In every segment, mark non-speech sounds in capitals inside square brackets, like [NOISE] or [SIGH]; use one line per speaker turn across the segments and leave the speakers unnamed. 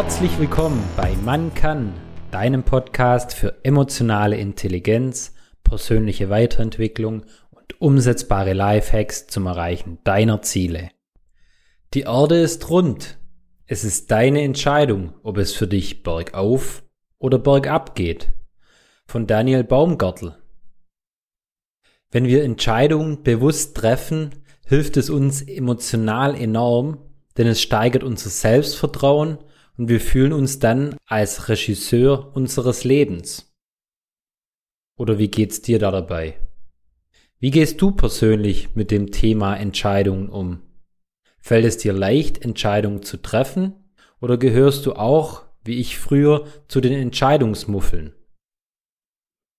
Herzlich willkommen bei Man kann, deinem Podcast für emotionale Intelligenz, persönliche Weiterentwicklung und umsetzbare Lifehacks zum Erreichen deiner Ziele. Die Erde ist rund. Es ist deine Entscheidung, ob es für dich bergauf oder bergab geht. Von Daniel Baumgartel. Wenn wir Entscheidungen bewusst treffen, hilft es uns emotional enorm, denn es steigert unser Selbstvertrauen und wir fühlen uns dann als Regisseur unseres Lebens. Oder wie geht's dir da dabei? Wie gehst du persönlich mit dem Thema Entscheidungen um? Fällt es dir leicht, Entscheidungen zu treffen? Oder gehörst du auch, wie ich früher, zu den Entscheidungsmuffeln?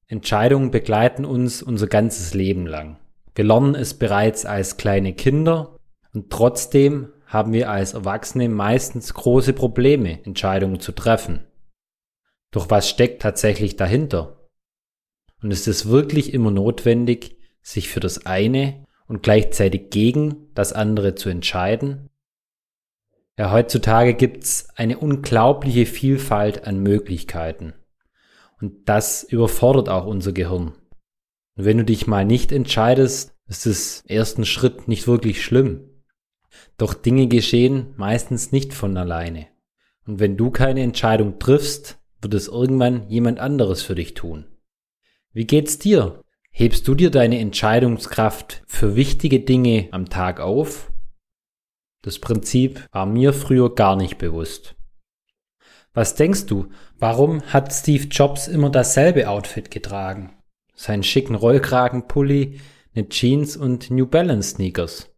Entscheidungen begleiten uns unser ganzes Leben lang. Wir lernen es bereits als kleine Kinder und trotzdem haben wir als Erwachsene meistens große Probleme, Entscheidungen zu treffen. Doch was steckt tatsächlich dahinter? Und ist es wirklich immer notwendig, sich für das eine und gleichzeitig gegen das andere zu entscheiden? Ja, heutzutage gibt's eine unglaubliche Vielfalt an Möglichkeiten. Und das überfordert auch unser Gehirn. Und wenn du dich mal nicht entscheidest, ist es ersten Schritt nicht wirklich schlimm. Doch Dinge geschehen meistens nicht von alleine. Und wenn du keine Entscheidung triffst, wird es irgendwann jemand anderes für dich tun. Wie geht's dir? Hebst du dir deine Entscheidungskraft für wichtige Dinge am Tag auf? Das Prinzip war mir früher gar nicht bewusst. Was denkst du, warum hat Steve Jobs immer dasselbe Outfit getragen? Seinen schicken Rollkragenpulli, eine Jeans und New Balance Sneakers.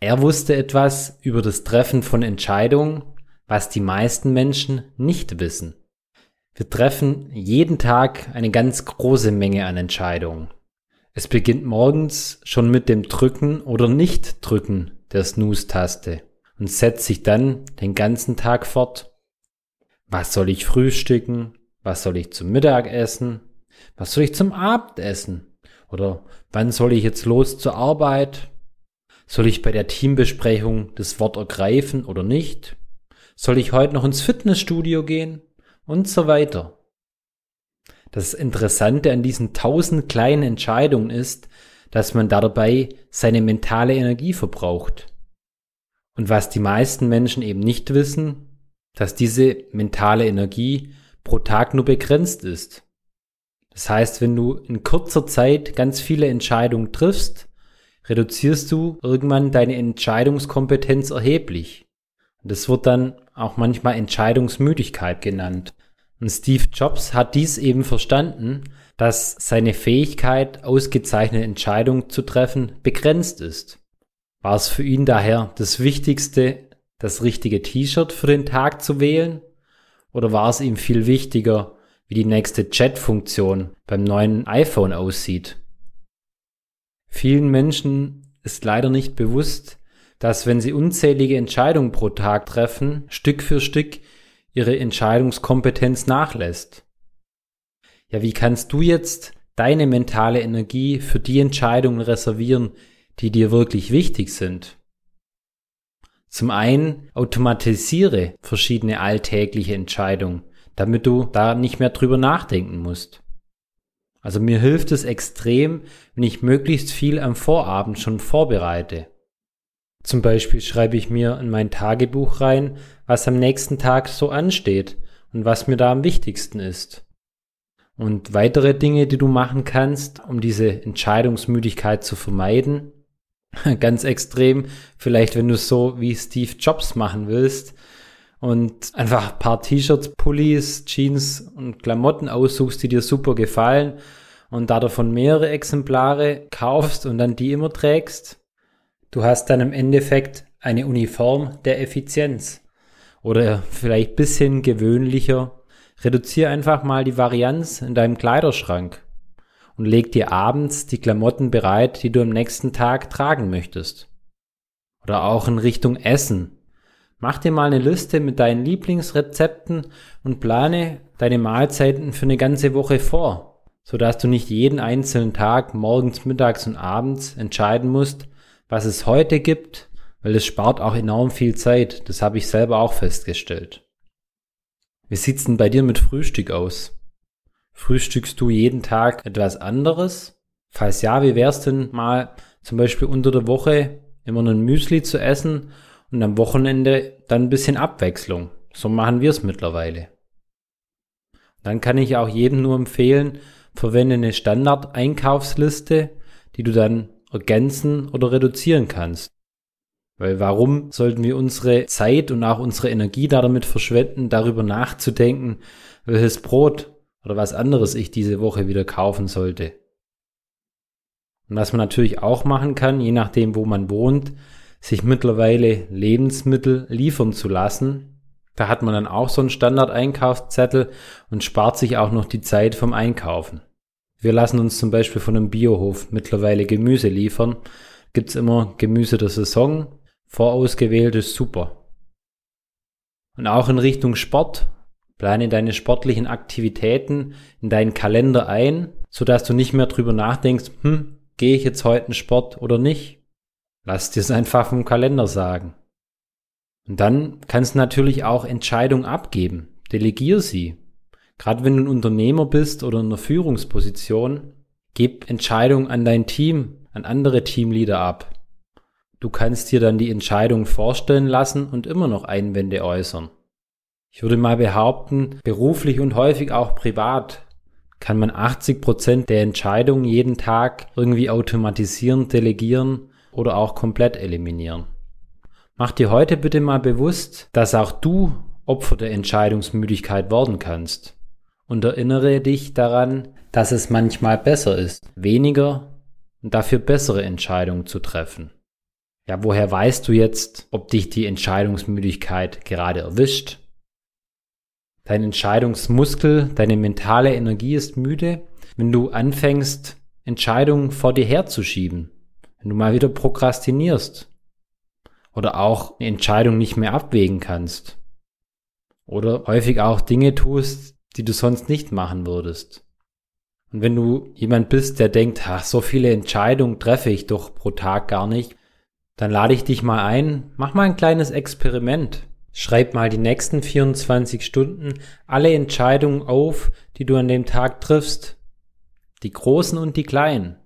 Er wusste etwas über das Treffen von Entscheidungen, was die meisten Menschen nicht wissen. Wir treffen jeden Tag eine ganz große Menge an Entscheidungen. Es beginnt morgens schon mit dem Drücken oder Nicht-Drücken der Snooze-Taste und setzt sich dann den ganzen Tag fort. Was soll ich frühstücken? Was soll ich zum Mittagessen? Was soll ich zum Abendessen? Oder wann soll ich jetzt los zur Arbeit? Soll ich bei der Teambesprechung das Wort ergreifen oder nicht? Soll ich heute noch ins Fitnessstudio gehen? Und so weiter. Das Interessante an diesen tausend kleinen Entscheidungen ist, dass man dabei seine mentale Energie verbraucht. Und was die meisten Menschen eben nicht wissen, dass diese mentale Energie pro Tag nur begrenzt ist. Das heißt, wenn du in kurzer Zeit ganz viele Entscheidungen triffst, reduzierst du irgendwann deine Entscheidungskompetenz erheblich. Das wird dann auch manchmal Entscheidungsmüdigkeit genannt. Und Steve Jobs hat dies eben verstanden, dass seine Fähigkeit, ausgezeichnete Entscheidungen zu treffen, begrenzt ist. War es für ihn daher das Wichtigste, das richtige T-Shirt für den Tag zu wählen? Oder war es ihm viel wichtiger, wie die nächste Chat-Funktion beim neuen iPhone aussieht? Vielen Menschen ist leider nicht bewusst, dass wenn sie unzählige Entscheidungen pro Tag treffen, Stück für Stück ihre Entscheidungskompetenz nachlässt. Ja, wie kannst du jetzt deine mentale Energie für die Entscheidungen reservieren, die dir wirklich wichtig sind? Zum einen automatisiere verschiedene alltägliche Entscheidungen, damit du da nicht mehr drüber nachdenken musst. Also mir hilft es extrem, wenn ich möglichst viel am Vorabend schon vorbereite. Zum Beispiel schreibe ich mir in mein Tagebuch rein, was am nächsten Tag so ansteht und was mir da am wichtigsten ist. Und weitere Dinge, die du machen kannst, um diese Entscheidungsmüdigkeit zu vermeiden, [LAUGHS] ganz extrem. Vielleicht, wenn du so wie Steve Jobs machen willst und einfach ein paar T-Shirts, Pullis, Jeans und Klamotten aussuchst, die dir super gefallen und da davon mehrere Exemplare kaufst und dann die immer trägst. Du hast dann im Endeffekt eine Uniform der Effizienz. Oder vielleicht bisschen gewöhnlicher. Reduziere einfach mal die Varianz in deinem Kleiderschrank und leg dir abends die Klamotten bereit, die du am nächsten Tag tragen möchtest. Oder auch in Richtung Essen. Mach dir mal eine Liste mit deinen Lieblingsrezepten und plane deine Mahlzeiten für eine ganze Woche vor, sodass du nicht jeden einzelnen Tag morgens, mittags und abends entscheiden musst, was es heute gibt, weil es spart auch enorm viel Zeit. Das habe ich selber auch festgestellt. Wie sieht's denn bei dir mit Frühstück aus? Frühstückst du jeden Tag etwas anderes? Falls ja, wie wär's denn mal zum Beispiel unter der Woche immer ein Müsli zu essen und am Wochenende dann ein bisschen Abwechslung? So machen wir es mittlerweile. Dann kann ich auch jedem nur empfehlen, verwende eine Standard-Einkaufsliste, die du dann ergänzen oder reduzieren kannst. Weil warum sollten wir unsere Zeit und auch unsere Energie damit verschwenden, darüber nachzudenken, welches Brot oder was anderes ich diese Woche wieder kaufen sollte? Und was man natürlich auch machen kann, je nachdem, wo man wohnt, sich mittlerweile Lebensmittel liefern zu lassen. Da hat man dann auch so einen Standard-Einkaufszettel und spart sich auch noch die Zeit vom Einkaufen. Wir lassen uns zum Beispiel von einem Biohof mittlerweile Gemüse liefern. Gibt's immer Gemüse der Saison, vorausgewählt ist super. Und auch in Richtung Sport. Plane deine sportlichen Aktivitäten in deinen Kalender ein, sodass du nicht mehr drüber nachdenkst, hm, gehe ich jetzt heute einen Sport oder nicht? Lass dir es einfach vom Kalender sagen. Und dann kannst du natürlich auch Entscheidungen abgeben. Delegier sie. Gerade wenn du ein Unternehmer bist oder in einer Führungsposition, gib Entscheidungen an dein Team, an andere Teamleader ab. Du kannst dir dann die Entscheidung vorstellen lassen und immer noch Einwände äußern. Ich würde mal behaupten, beruflich und häufig auch privat kann man 80 Prozent der Entscheidungen jeden Tag irgendwie automatisieren, delegieren oder auch komplett eliminieren. Mach dir heute bitte mal bewusst, dass auch du Opfer der Entscheidungsmüdigkeit werden kannst und erinnere dich daran, dass es manchmal besser ist, weniger und dafür bessere Entscheidungen zu treffen. Ja, woher weißt du jetzt, ob dich die Entscheidungsmüdigkeit gerade erwischt? Dein Entscheidungsmuskel, deine mentale Energie ist müde, wenn du anfängst, Entscheidungen vor dir herzuschieben, wenn du mal wieder prokrastinierst oder auch eine Entscheidung nicht mehr abwägen kannst oder häufig auch Dinge tust, die du sonst nicht machen würdest. Und wenn du jemand bist, der denkt, ach, so viele Entscheidungen treffe ich doch pro Tag gar nicht, dann lade ich dich mal ein, mach mal ein kleines Experiment. Schreib mal die nächsten 24 Stunden alle Entscheidungen auf, die du an dem Tag triffst. Die großen und die kleinen.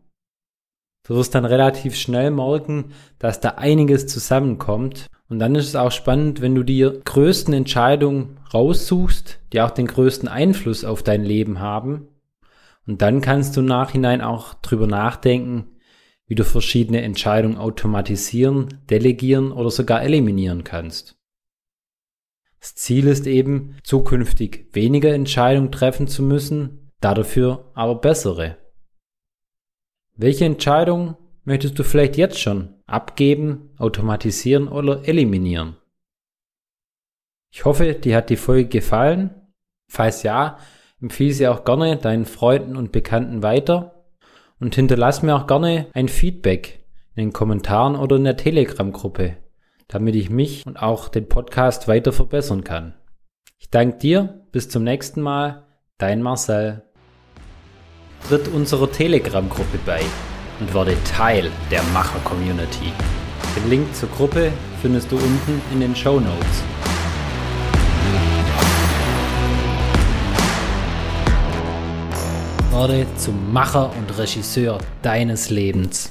Du wirst dann relativ schnell merken, dass da einiges zusammenkommt und dann ist es auch spannend, wenn du die größten Entscheidungen raussuchst, die auch den größten Einfluss auf dein Leben haben. Und dann kannst du Nachhinein auch drüber nachdenken, wie du verschiedene Entscheidungen automatisieren, delegieren oder sogar eliminieren kannst. Das Ziel ist eben, zukünftig weniger Entscheidungen treffen zu müssen, dafür aber bessere. Welche Entscheidung möchtest du vielleicht jetzt schon abgeben, automatisieren oder eliminieren? Ich hoffe, dir hat die Folge gefallen. Falls ja, empfehle sie auch gerne deinen Freunden und Bekannten weiter und hinterlass mir auch gerne ein Feedback in den Kommentaren oder in der Telegram-Gruppe, damit ich mich und auch den Podcast weiter verbessern kann. Ich danke dir, bis zum nächsten Mal, dein Marcel. Tritt unserer Telegram-Gruppe bei und werde Teil der Macher-Community. Den Link zur Gruppe findest du unten in den Show Notes. Werde zum Macher und Regisseur deines Lebens.